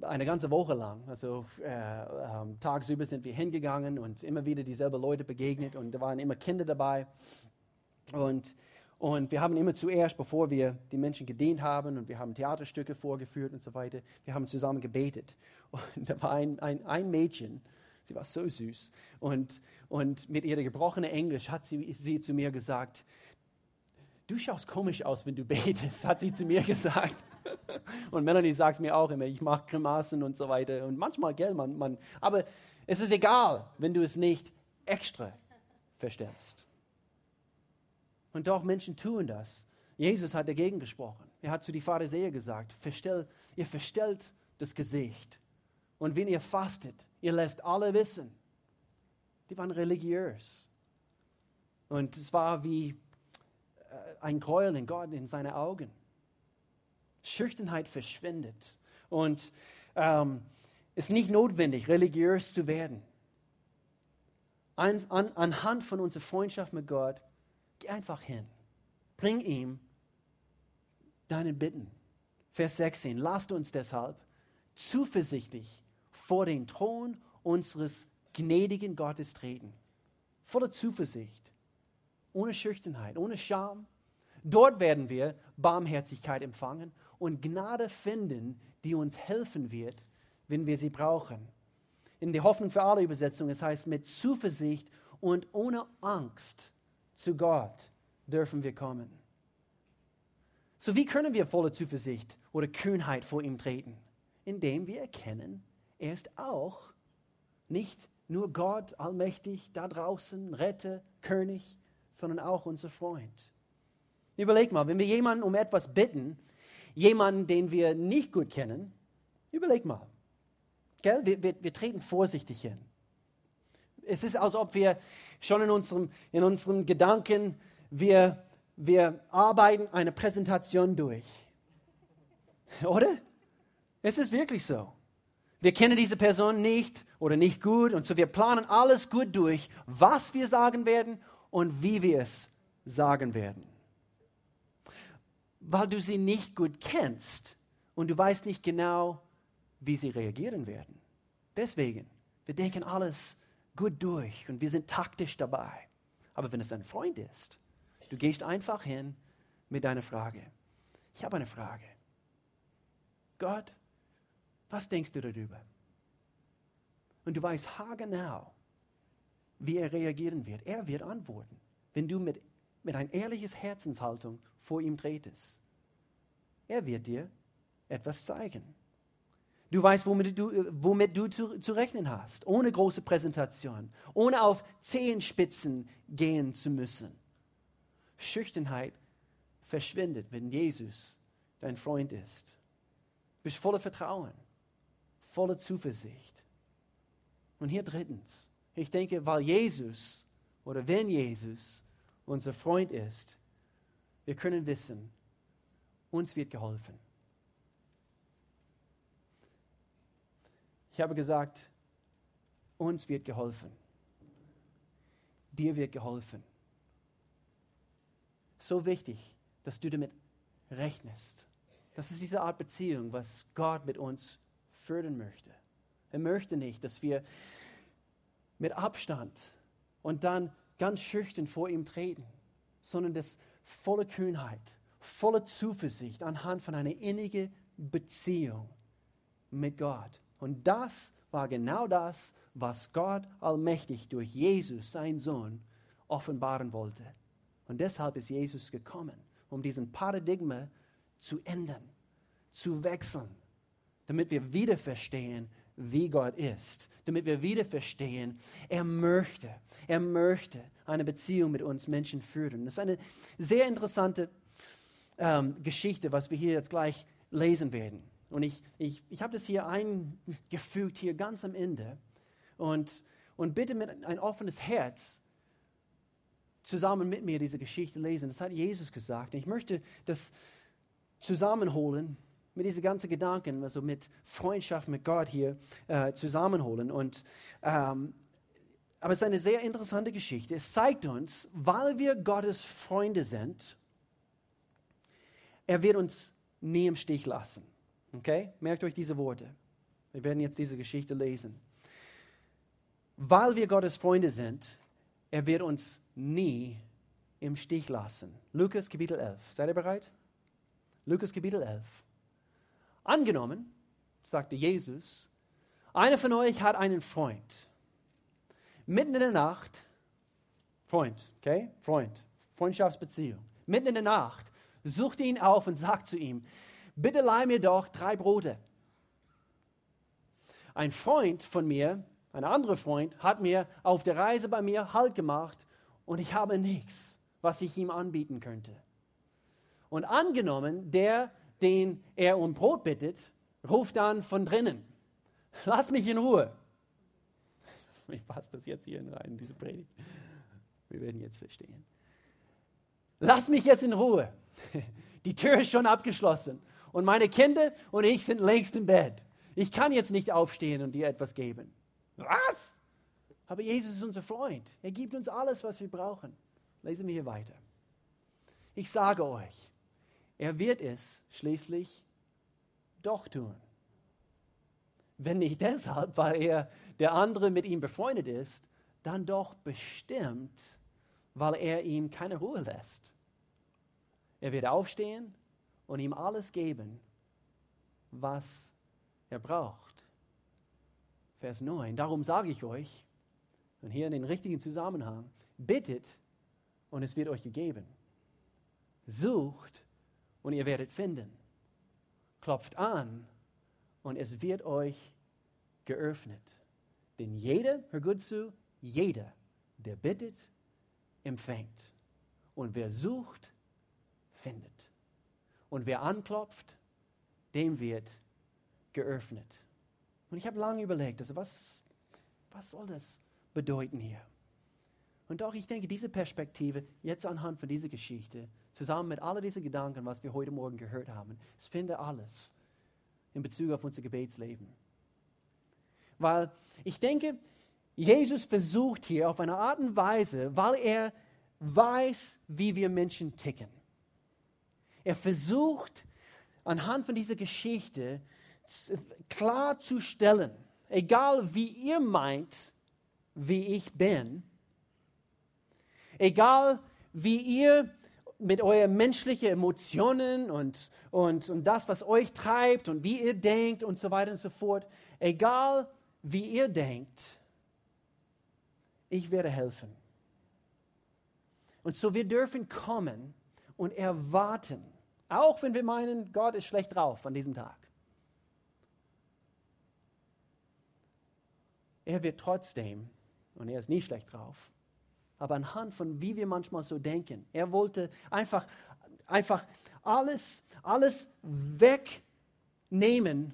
eine ganze Woche lang. Also äh, ähm, tagsüber sind wir hingegangen und immer wieder dieselben Leute begegnet und da waren immer Kinder dabei. Und und wir haben immer zuerst, bevor wir die Menschen gedient haben und wir haben Theaterstücke vorgeführt und so weiter, wir haben zusammen gebetet. Und da war ein, ein, ein Mädchen, sie war so süß. Und, und mit ihrem gebrochenen Englisch hat sie, sie zu mir gesagt, du schaust komisch aus, wenn du betest, hat sie zu mir gesagt. Und Melanie sagt mir auch immer, ich mache Grimassen und so weiter. Und manchmal, gell, man, man, aber es ist egal, wenn du es nicht extra verstellst. Und doch Menschen tun das. Jesus hat dagegen gesprochen. Er hat zu den Pharisäern gesagt, verstell, ihr verstellt das Gesicht. Und wenn ihr fastet, ihr lässt alle wissen. Die waren religiös. Und es war wie äh, ein Gräuel in Gott in seinen Augen. Schüchternheit verschwindet. Und ähm, es ist nicht notwendig, religiös zu werden. An, an, anhand von unserer Freundschaft mit Gott Geh einfach hin. Bring ihm deinen Bitten. Vers 16. Lasst uns deshalb zuversichtlich vor den Thron unseres gnädigen Gottes treten. Voller Zuversicht, ohne Schüchternheit, ohne Scham. Dort werden wir Barmherzigkeit empfangen und Gnade finden, die uns helfen wird, wenn wir sie brauchen. In der Hoffnung für alle Übersetzung, es heißt mit Zuversicht und ohne Angst zu Gott dürfen wir kommen. So wie können wir voller Zuversicht oder Kühnheit vor ihm treten? Indem wir erkennen, er ist auch nicht nur Gott allmächtig da draußen, Retter, König, sondern auch unser Freund. Überleg mal, wenn wir jemanden um etwas bitten, jemanden, den wir nicht gut kennen, überleg mal. Gell? Wir, wir, wir treten vorsichtig hin. Es ist, als ob wir schon in unserem, in unserem Gedanken, wir, wir arbeiten eine Präsentation durch. Oder? Es ist wirklich so. Wir kennen diese Person nicht oder nicht gut und so wir planen alles gut durch, was wir sagen werden und wie wir es sagen werden. Weil du sie nicht gut kennst und du weißt nicht genau, wie sie reagieren werden. Deswegen, wir denken alles gut durch und wir sind taktisch dabei. Aber wenn es ein Freund ist, du gehst einfach hin mit deiner Frage. Ich habe eine Frage. Gott, was denkst du darüber? Und du weißt haargenau, wie er reagieren wird. Er wird antworten, wenn du mit, mit ein ehrliches Herzenshaltung vor ihm tretest. Er wird dir etwas zeigen. Du weißt, womit du, womit du zu, zu rechnen hast, ohne große Präsentation, ohne auf Zehenspitzen gehen zu müssen. Schüchternheit verschwindet, wenn Jesus dein Freund ist. Du bist voller Vertrauen, voller Zuversicht. Und hier drittens, ich denke, weil Jesus oder wenn Jesus unser Freund ist, wir können wissen, uns wird geholfen. Ich habe gesagt, uns wird geholfen. Dir wird geholfen. So wichtig, dass du damit rechnest. Das ist diese Art Beziehung, was Gott mit uns fördern möchte. Er möchte nicht, dass wir mit Abstand und dann ganz schüchtern vor ihm treten, sondern das volle Kühnheit, volle Zuversicht anhand von einer innigen Beziehung mit Gott. Und das war genau das, was Gott allmächtig durch Jesus, sein Sohn, offenbaren wollte. Und deshalb ist Jesus gekommen, um diesen Paradigma zu ändern, zu wechseln, damit wir wieder verstehen, wie Gott ist, damit wir wieder verstehen, er möchte, er möchte eine Beziehung mit uns Menschen führen. Das ist eine sehr interessante ähm, Geschichte, was wir hier jetzt gleich lesen werden. Und ich, ich, ich habe das hier eingefügt, hier ganz am Ende. Und, und bitte mit ein offenes Herz zusammen mit mir diese Geschichte lesen. Das hat Jesus gesagt. Und ich möchte das zusammenholen mit diesen ganzen Gedanken, also mit Freundschaft mit Gott hier äh, zusammenholen. Und, ähm, aber es ist eine sehr interessante Geschichte. Es zeigt uns, weil wir Gottes Freunde sind, er wird uns nie im Stich lassen. Okay? Merkt euch diese Worte. Wir werden jetzt diese Geschichte lesen. Weil wir Gottes Freunde sind, er wird uns nie im Stich lassen. Lukas Kapitel 11. Seid ihr bereit? Lukas Kapitel 11. Angenommen, sagte Jesus, einer von euch hat einen Freund. Mitten in der Nacht, Freund, okay? Freund, Freundschaftsbeziehung. Mitten in der Nacht sucht ihn auf und sagt zu ihm, bitte leih mir doch drei Brote. Ein Freund von mir, ein anderer Freund, hat mir auf der Reise bei mir Halt gemacht und ich habe nichts, was ich ihm anbieten könnte. Und angenommen, der, den er um Brot bittet, ruft dann von drinnen, lass mich in Ruhe. Ich fasse das jetzt hier rein, diese Predigt. Wir werden jetzt verstehen. Lass mich jetzt in Ruhe. Die Tür ist schon abgeschlossen und meine Kinder und ich sind längst im Bett. Ich kann jetzt nicht aufstehen und dir etwas geben. Was? Aber Jesus ist unser Freund. Er gibt uns alles, was wir brauchen. Lesen wir hier weiter. Ich sage euch, er wird es schließlich doch tun. Wenn nicht deshalb, weil er der andere mit ihm befreundet ist, dann doch bestimmt, weil er ihm keine Ruhe lässt. Er wird aufstehen und ihm alles geben, was er braucht. Vers 9. Darum sage ich euch, und hier in den richtigen Zusammenhang, bittet und es wird euch gegeben. Sucht und ihr werdet finden. Klopft an und es wird euch geöffnet. Denn jeder, hör gut zu, jeder, der bittet, empfängt. Und wer sucht, findet. Und wer anklopft, dem wird geöffnet. Und ich habe lange überlegt, also was, was soll das bedeuten hier? Und doch, ich denke, diese Perspektive, jetzt anhand von dieser Geschichte, zusammen mit all diesen Gedanken, was wir heute Morgen gehört haben, es finde alles in Bezug auf unser Gebetsleben. Weil ich denke, Jesus versucht hier auf eine Art und Weise, weil er weiß, wie wir Menschen ticken. Er versucht anhand von dieser Geschichte klarzustellen, egal wie ihr meint, wie ich bin, egal wie ihr mit euren menschlichen Emotionen und, und, und das, was euch treibt und wie ihr denkt und so weiter und so fort, egal wie ihr denkt, ich werde helfen. Und so wir dürfen kommen und erwarten, auch wenn wir meinen, Gott ist schlecht drauf an diesem Tag. Er wird trotzdem, und er ist nie schlecht drauf, aber anhand von wie wir manchmal so denken, er wollte einfach, einfach alles, alles wegnehmen,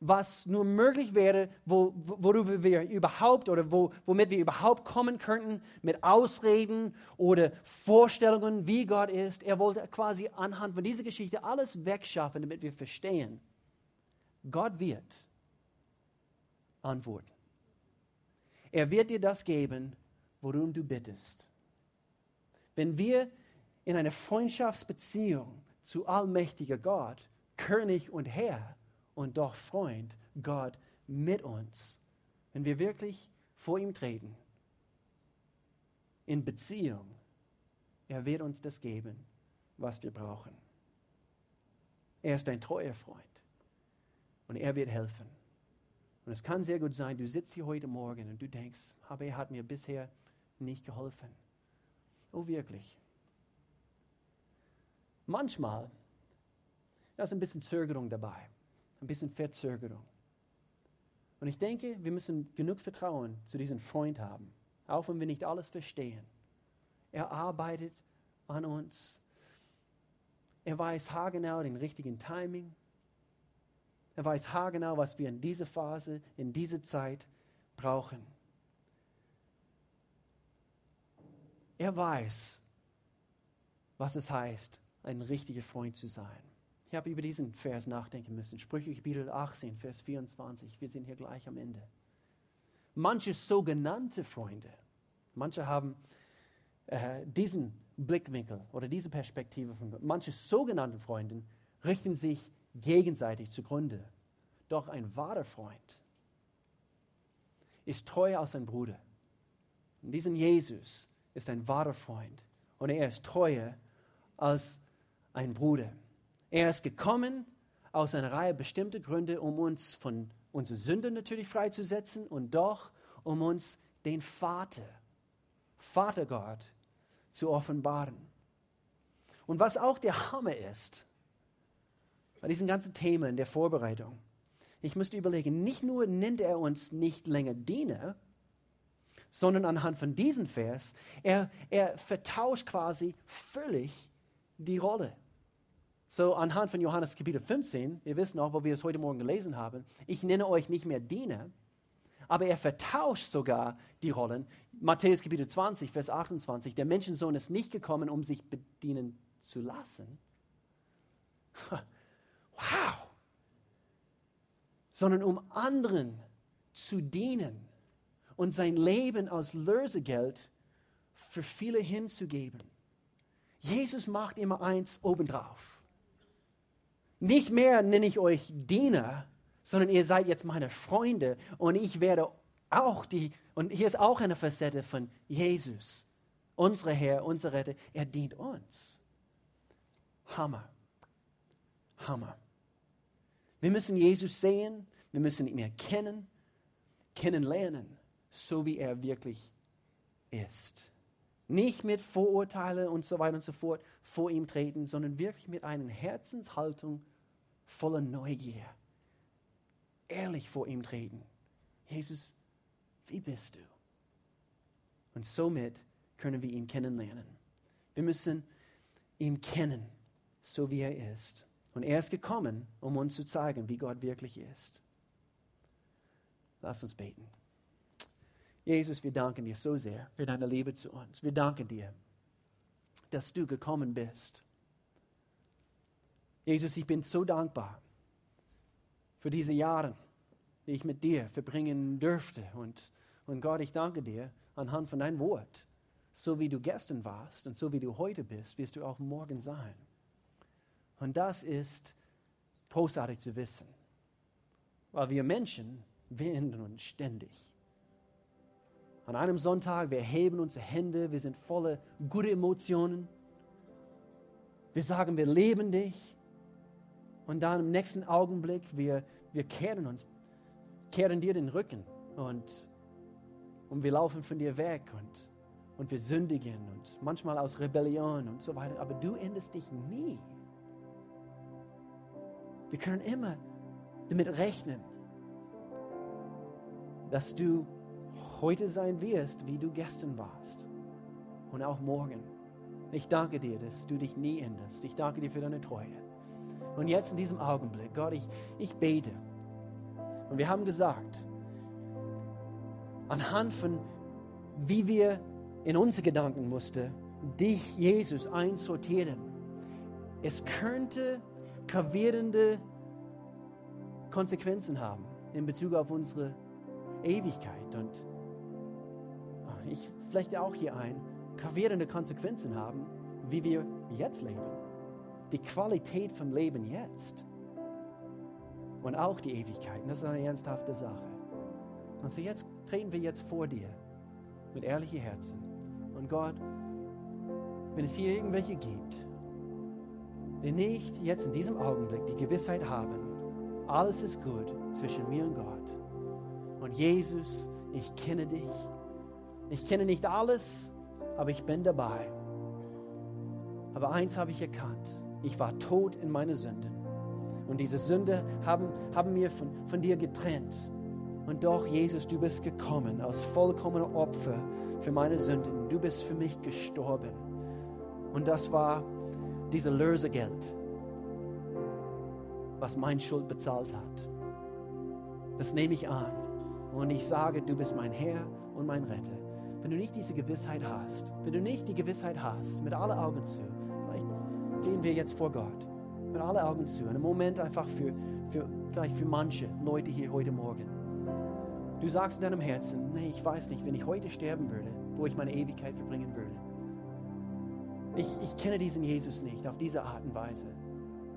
was nur möglich wäre, wo, worüber wir überhaupt oder wo, womit wir überhaupt kommen könnten, mit Ausreden oder Vorstellungen, wie Gott ist. Er wollte quasi anhand von dieser Geschichte alles wegschaffen, damit wir verstehen, Gott wird antworten. Er wird dir das geben, worum du bittest. Wenn wir in einer Freundschaftsbeziehung zu allmächtiger Gott, König und Herr, und doch Freund Gott mit uns, wenn wir wirklich vor ihm treten, in Beziehung, er wird uns das geben, was wir brauchen. Er ist ein treuer Freund und er wird helfen. Und es kann sehr gut sein, du sitzt hier heute Morgen und du denkst, er hat mir bisher nicht geholfen. Oh wirklich. Manchmal ist ein bisschen Zögerung dabei ein bisschen Verzögerung. Und ich denke, wir müssen genug Vertrauen zu diesem Freund haben, auch wenn wir nicht alles verstehen. Er arbeitet an uns. Er weiß haargenau den richtigen Timing. Er weiß haargenau, was wir in dieser Phase, in dieser Zeit brauchen. Er weiß, was es heißt, ein richtiger Freund zu sein. Ich habe über diesen Vers nachdenken müssen. Sprüche Kapitel 18, Vers 24. Wir sind hier gleich am Ende. Manche sogenannte Freunde, manche haben äh, diesen Blickwinkel oder diese Perspektive von Gott. Manche sogenannte Freunde richten sich gegenseitig zugrunde. Doch ein wahrer Freund ist treuer als ein Bruder. Und diesen Jesus ist ein wahrer Freund. Und er ist treuer als ein Bruder. Er ist gekommen aus einer Reihe bestimmter Gründe, um uns von unseren Sünden natürlich freizusetzen und doch um uns den Vater, Vater Gott, zu offenbaren. Und was auch der Hammer ist, bei diesen ganzen Themen der Vorbereitung, ich müsste überlegen, nicht nur nennt er uns nicht länger Diener, sondern anhand von diesem Vers, er, er vertauscht quasi völlig die Rolle. So anhand von Johannes Kapitel 15, wir wissen auch, wo wir es heute Morgen gelesen haben, ich nenne euch nicht mehr Diener, aber er vertauscht sogar die Rollen. Matthäus Kapitel 20, Vers 28, der Menschensohn ist nicht gekommen, um sich bedienen zu lassen. Wow! Sondern um anderen zu dienen und sein Leben als Lösegeld für viele hinzugeben. Jesus macht immer eins obendrauf. Nicht mehr nenne ich euch Diener, sondern ihr seid jetzt meine Freunde und ich werde auch die, und hier ist auch eine Facette von Jesus, unser Herr, unser Retter, er dient uns. Hammer. Hammer. Wir müssen Jesus sehen, wir müssen ihn erkennen, kennenlernen, so wie er wirklich ist. Nicht mit Vorurteilen und so weiter und so fort vor ihm treten, sondern wirklich mit einer Herzenshaltung voller Neugier. Ehrlich vor ihm treten. Jesus, wie bist du? Und somit können wir ihn kennenlernen. Wir müssen ihn kennen, so wie er ist. Und er ist gekommen, um uns zu zeigen, wie Gott wirklich ist. Lass uns beten. Jesus, wir danken dir so sehr für deine Liebe zu uns. Wir danken dir, dass du gekommen bist. Jesus, ich bin so dankbar für diese Jahre, die ich mit dir verbringen dürfte. Und, und Gott, ich danke dir anhand von deinem Wort. So wie du gestern warst und so wie du heute bist, wirst du auch morgen sein. Und das ist großartig zu wissen, weil wir Menschen, wir ändern uns ständig. An einem Sonntag, wir heben unsere Hände, wir sind voller gute Emotionen. Wir sagen, wir leben dich. Und dann im nächsten Augenblick, wir, wir kehren uns, kehren dir den Rücken und, und wir laufen von dir weg und, und wir sündigen und manchmal aus Rebellion und so weiter. Aber du änderst dich nie. Wir können immer damit rechnen, dass du heute sein wirst, wie du gestern warst und auch morgen. Ich danke dir, dass du dich nie änderst. Ich danke dir für deine Treue. Und jetzt in diesem Augenblick, Gott, ich, ich bete. Und wir haben gesagt, anhand von wie wir in unsere Gedanken mussten, dich, Jesus, einsortieren. Es könnte gravierende Konsequenzen haben in Bezug auf unsere Ewigkeit. Und ich flechte auch hier ein, gravierende Konsequenzen haben, wie wir jetzt leben. Die Qualität vom Leben jetzt. Und auch die Ewigkeit. Und das ist eine ernsthafte Sache. Und so jetzt treten wir jetzt vor dir mit ehrlichen Herzen. Und Gott, wenn es hier irgendwelche gibt, die nicht jetzt in diesem Augenblick die Gewissheit haben, alles ist gut zwischen mir und Gott. Und Jesus, ich kenne dich ich kenne nicht alles, aber ich bin dabei. Aber eins habe ich erkannt. Ich war tot in meine Sünden. Und diese Sünde haben, haben mir von, von dir getrennt. Und doch, Jesus, du bist gekommen als vollkommener Opfer für meine Sünden. Du bist für mich gestorben. Und das war dieses Lösegeld, was mein Schuld bezahlt hat. Das nehme ich an. Und ich sage, du bist mein Herr und mein Retter wenn du nicht diese Gewissheit hast, wenn du nicht die Gewissheit hast, mit allen Augen zu, vielleicht gehen wir jetzt vor Gott, mit allen Augen zu, einen Moment einfach für, für, vielleicht für manche Leute hier heute Morgen. Du sagst in deinem Herzen, nee, ich weiß nicht, wenn ich heute sterben würde, wo ich meine Ewigkeit verbringen würde. Ich, ich kenne diesen Jesus nicht auf diese Art und Weise.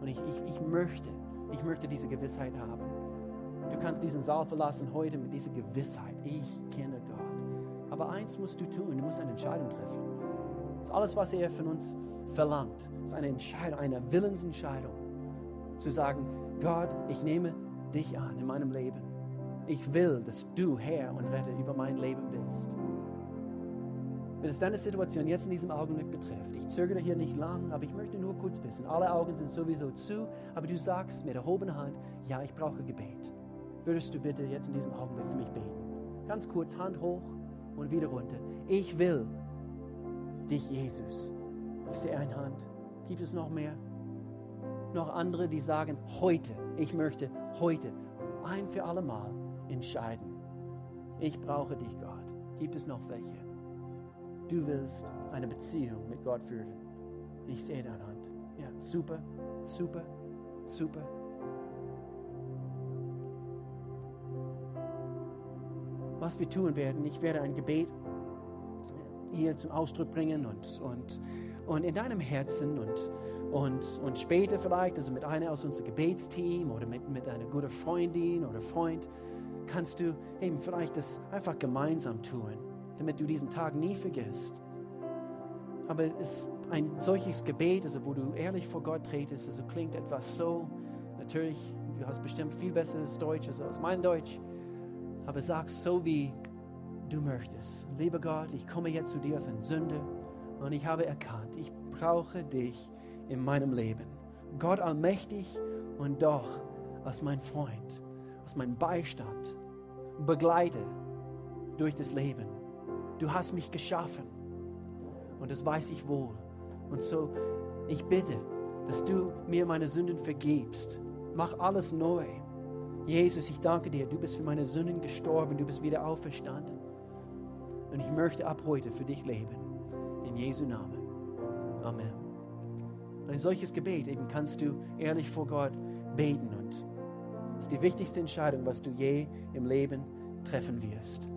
Und ich, ich, ich möchte, ich möchte diese Gewissheit haben. Du kannst diesen Saal verlassen heute mit dieser Gewissheit. Ich kenne Gott. Aber eins musst du tun, du musst eine Entscheidung treffen. Das ist alles, was er von uns verlangt. Das ist eine Entscheidung, eine Willensentscheidung. Zu sagen, Gott, ich nehme dich an in meinem Leben. Ich will, dass du Herr und Retter über mein Leben bist. Wenn es deine Situation jetzt in diesem Augenblick betrifft, ich zögere hier nicht lang, aber ich möchte nur kurz wissen, alle Augen sind sowieso zu, aber du sagst mit erhobener Hand, ja, ich brauche Gebet. Würdest du bitte jetzt in diesem Augenblick für mich beten? Ganz kurz, Hand hoch und wieder runter. Ich will dich, Jesus. Ich sehe eine Hand. Gibt es noch mehr? Noch andere, die sagen, heute, ich möchte heute ein für alle Mal entscheiden. Ich brauche dich, Gott. Gibt es noch welche? Du willst eine Beziehung mit Gott führen. Ich sehe deine Hand. Ja, super, super, super. Was wir tun werden. Ich werde ein Gebet hier zum Ausdruck bringen und, und, und in deinem Herzen und, Und, und später vielleicht, also mit einer aus unserem Gebetsteam oder mit, mit einer guten Freundin oder Freund, kannst du eben vielleicht das einfach gemeinsam tun, damit du diesen Tag nie vergisst. Aber es ein solches Gebet, also wo du ehrlich vor Gott tretest, also klingt etwas so, natürlich, du hast bestimmt viel besseres Deutsch als mein Deutsch, aber sag so, wie du möchtest. Lieber Gott, ich komme jetzt zu dir als ein Sünder und ich habe erkannt, ich brauche dich in meinem Leben. Gott allmächtig und doch als mein Freund, als mein Beistand, begleite durch das Leben. Du hast mich geschaffen und das weiß ich wohl. Und so, ich bitte, dass du mir meine Sünden vergibst. Mach alles neu. Jesus, ich danke dir, du bist für meine Sünden gestorben, du bist wieder auferstanden. Und ich möchte ab heute für dich leben. In Jesu Namen. Amen. Ein solches Gebet eben kannst du ehrlich vor Gott beten und ist die wichtigste Entscheidung, was du je im Leben treffen wirst.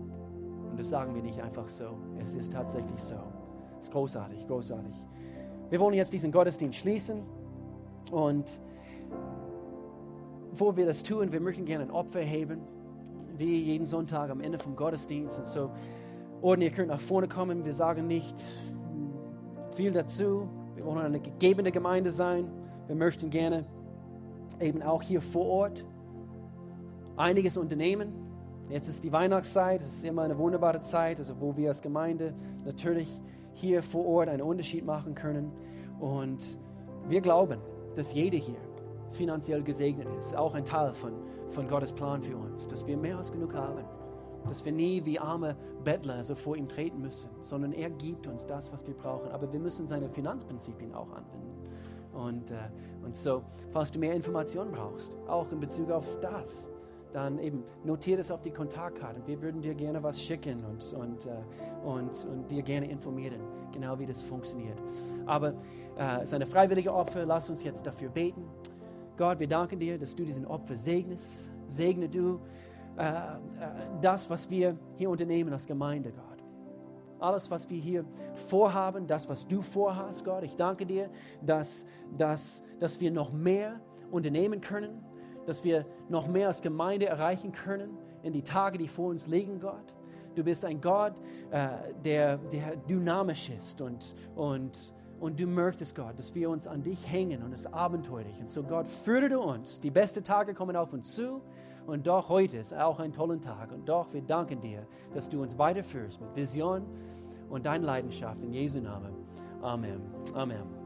Und das sagen wir nicht einfach so. Es ist tatsächlich so. Es ist großartig, großartig. Wir wollen jetzt diesen Gottesdienst schließen und bevor wir das tun, wir möchten gerne ein Opfer heben, wie jeden Sonntag am Ende vom Gottesdienst. Und so, oder ihr könnt nach vorne kommen. Wir sagen nicht viel dazu. Wir wollen eine gegebene Gemeinde sein. Wir möchten gerne eben auch hier vor Ort einiges unternehmen. Jetzt ist die Weihnachtszeit, es ist immer eine wunderbare Zeit, also wo wir als Gemeinde natürlich hier vor Ort einen Unterschied machen können. Und wir glauben, dass jeder hier finanziell gesegnet ist, auch ein Teil von, von Gottes Plan für uns, dass wir mehr als genug haben, dass wir nie wie arme Bettler so vor ihm treten müssen, sondern er gibt uns das, was wir brauchen. Aber wir müssen seine Finanzprinzipien auch anwenden. Und, äh, und so, falls du mehr Informationen brauchst, auch in Bezug auf das, dann eben notiere es auf die Kontaktkarte. Wir würden dir gerne was schicken und, und, äh, und, und dir gerne informieren, genau wie das funktioniert. Aber äh, es ist eine freiwillige Opfer. Lass uns jetzt dafür beten. Gott, wir danken dir, dass du diesen Opfer segnest. Segne du äh, äh, das, was wir hier unternehmen als Gemeinde, Gott. Alles, was wir hier vorhaben, das, was du vorhast, Gott. Ich danke dir, dass, dass, dass wir noch mehr unternehmen können, dass wir noch mehr als Gemeinde erreichen können in die Tage, die vor uns liegen, Gott. Du bist ein Gott, äh, der, der dynamisch ist und, und, und du möchtest, Gott, dass wir uns an dich hängen und es abenteuerlich. Und so, Gott, führe du uns. Die besten Tage kommen auf uns zu. Und doch heute ist auch ein toller Tag. Und doch, wir danken dir, dass du uns weiterführst mit Vision und deiner Leidenschaft. In Jesu Namen. Amen. Amen.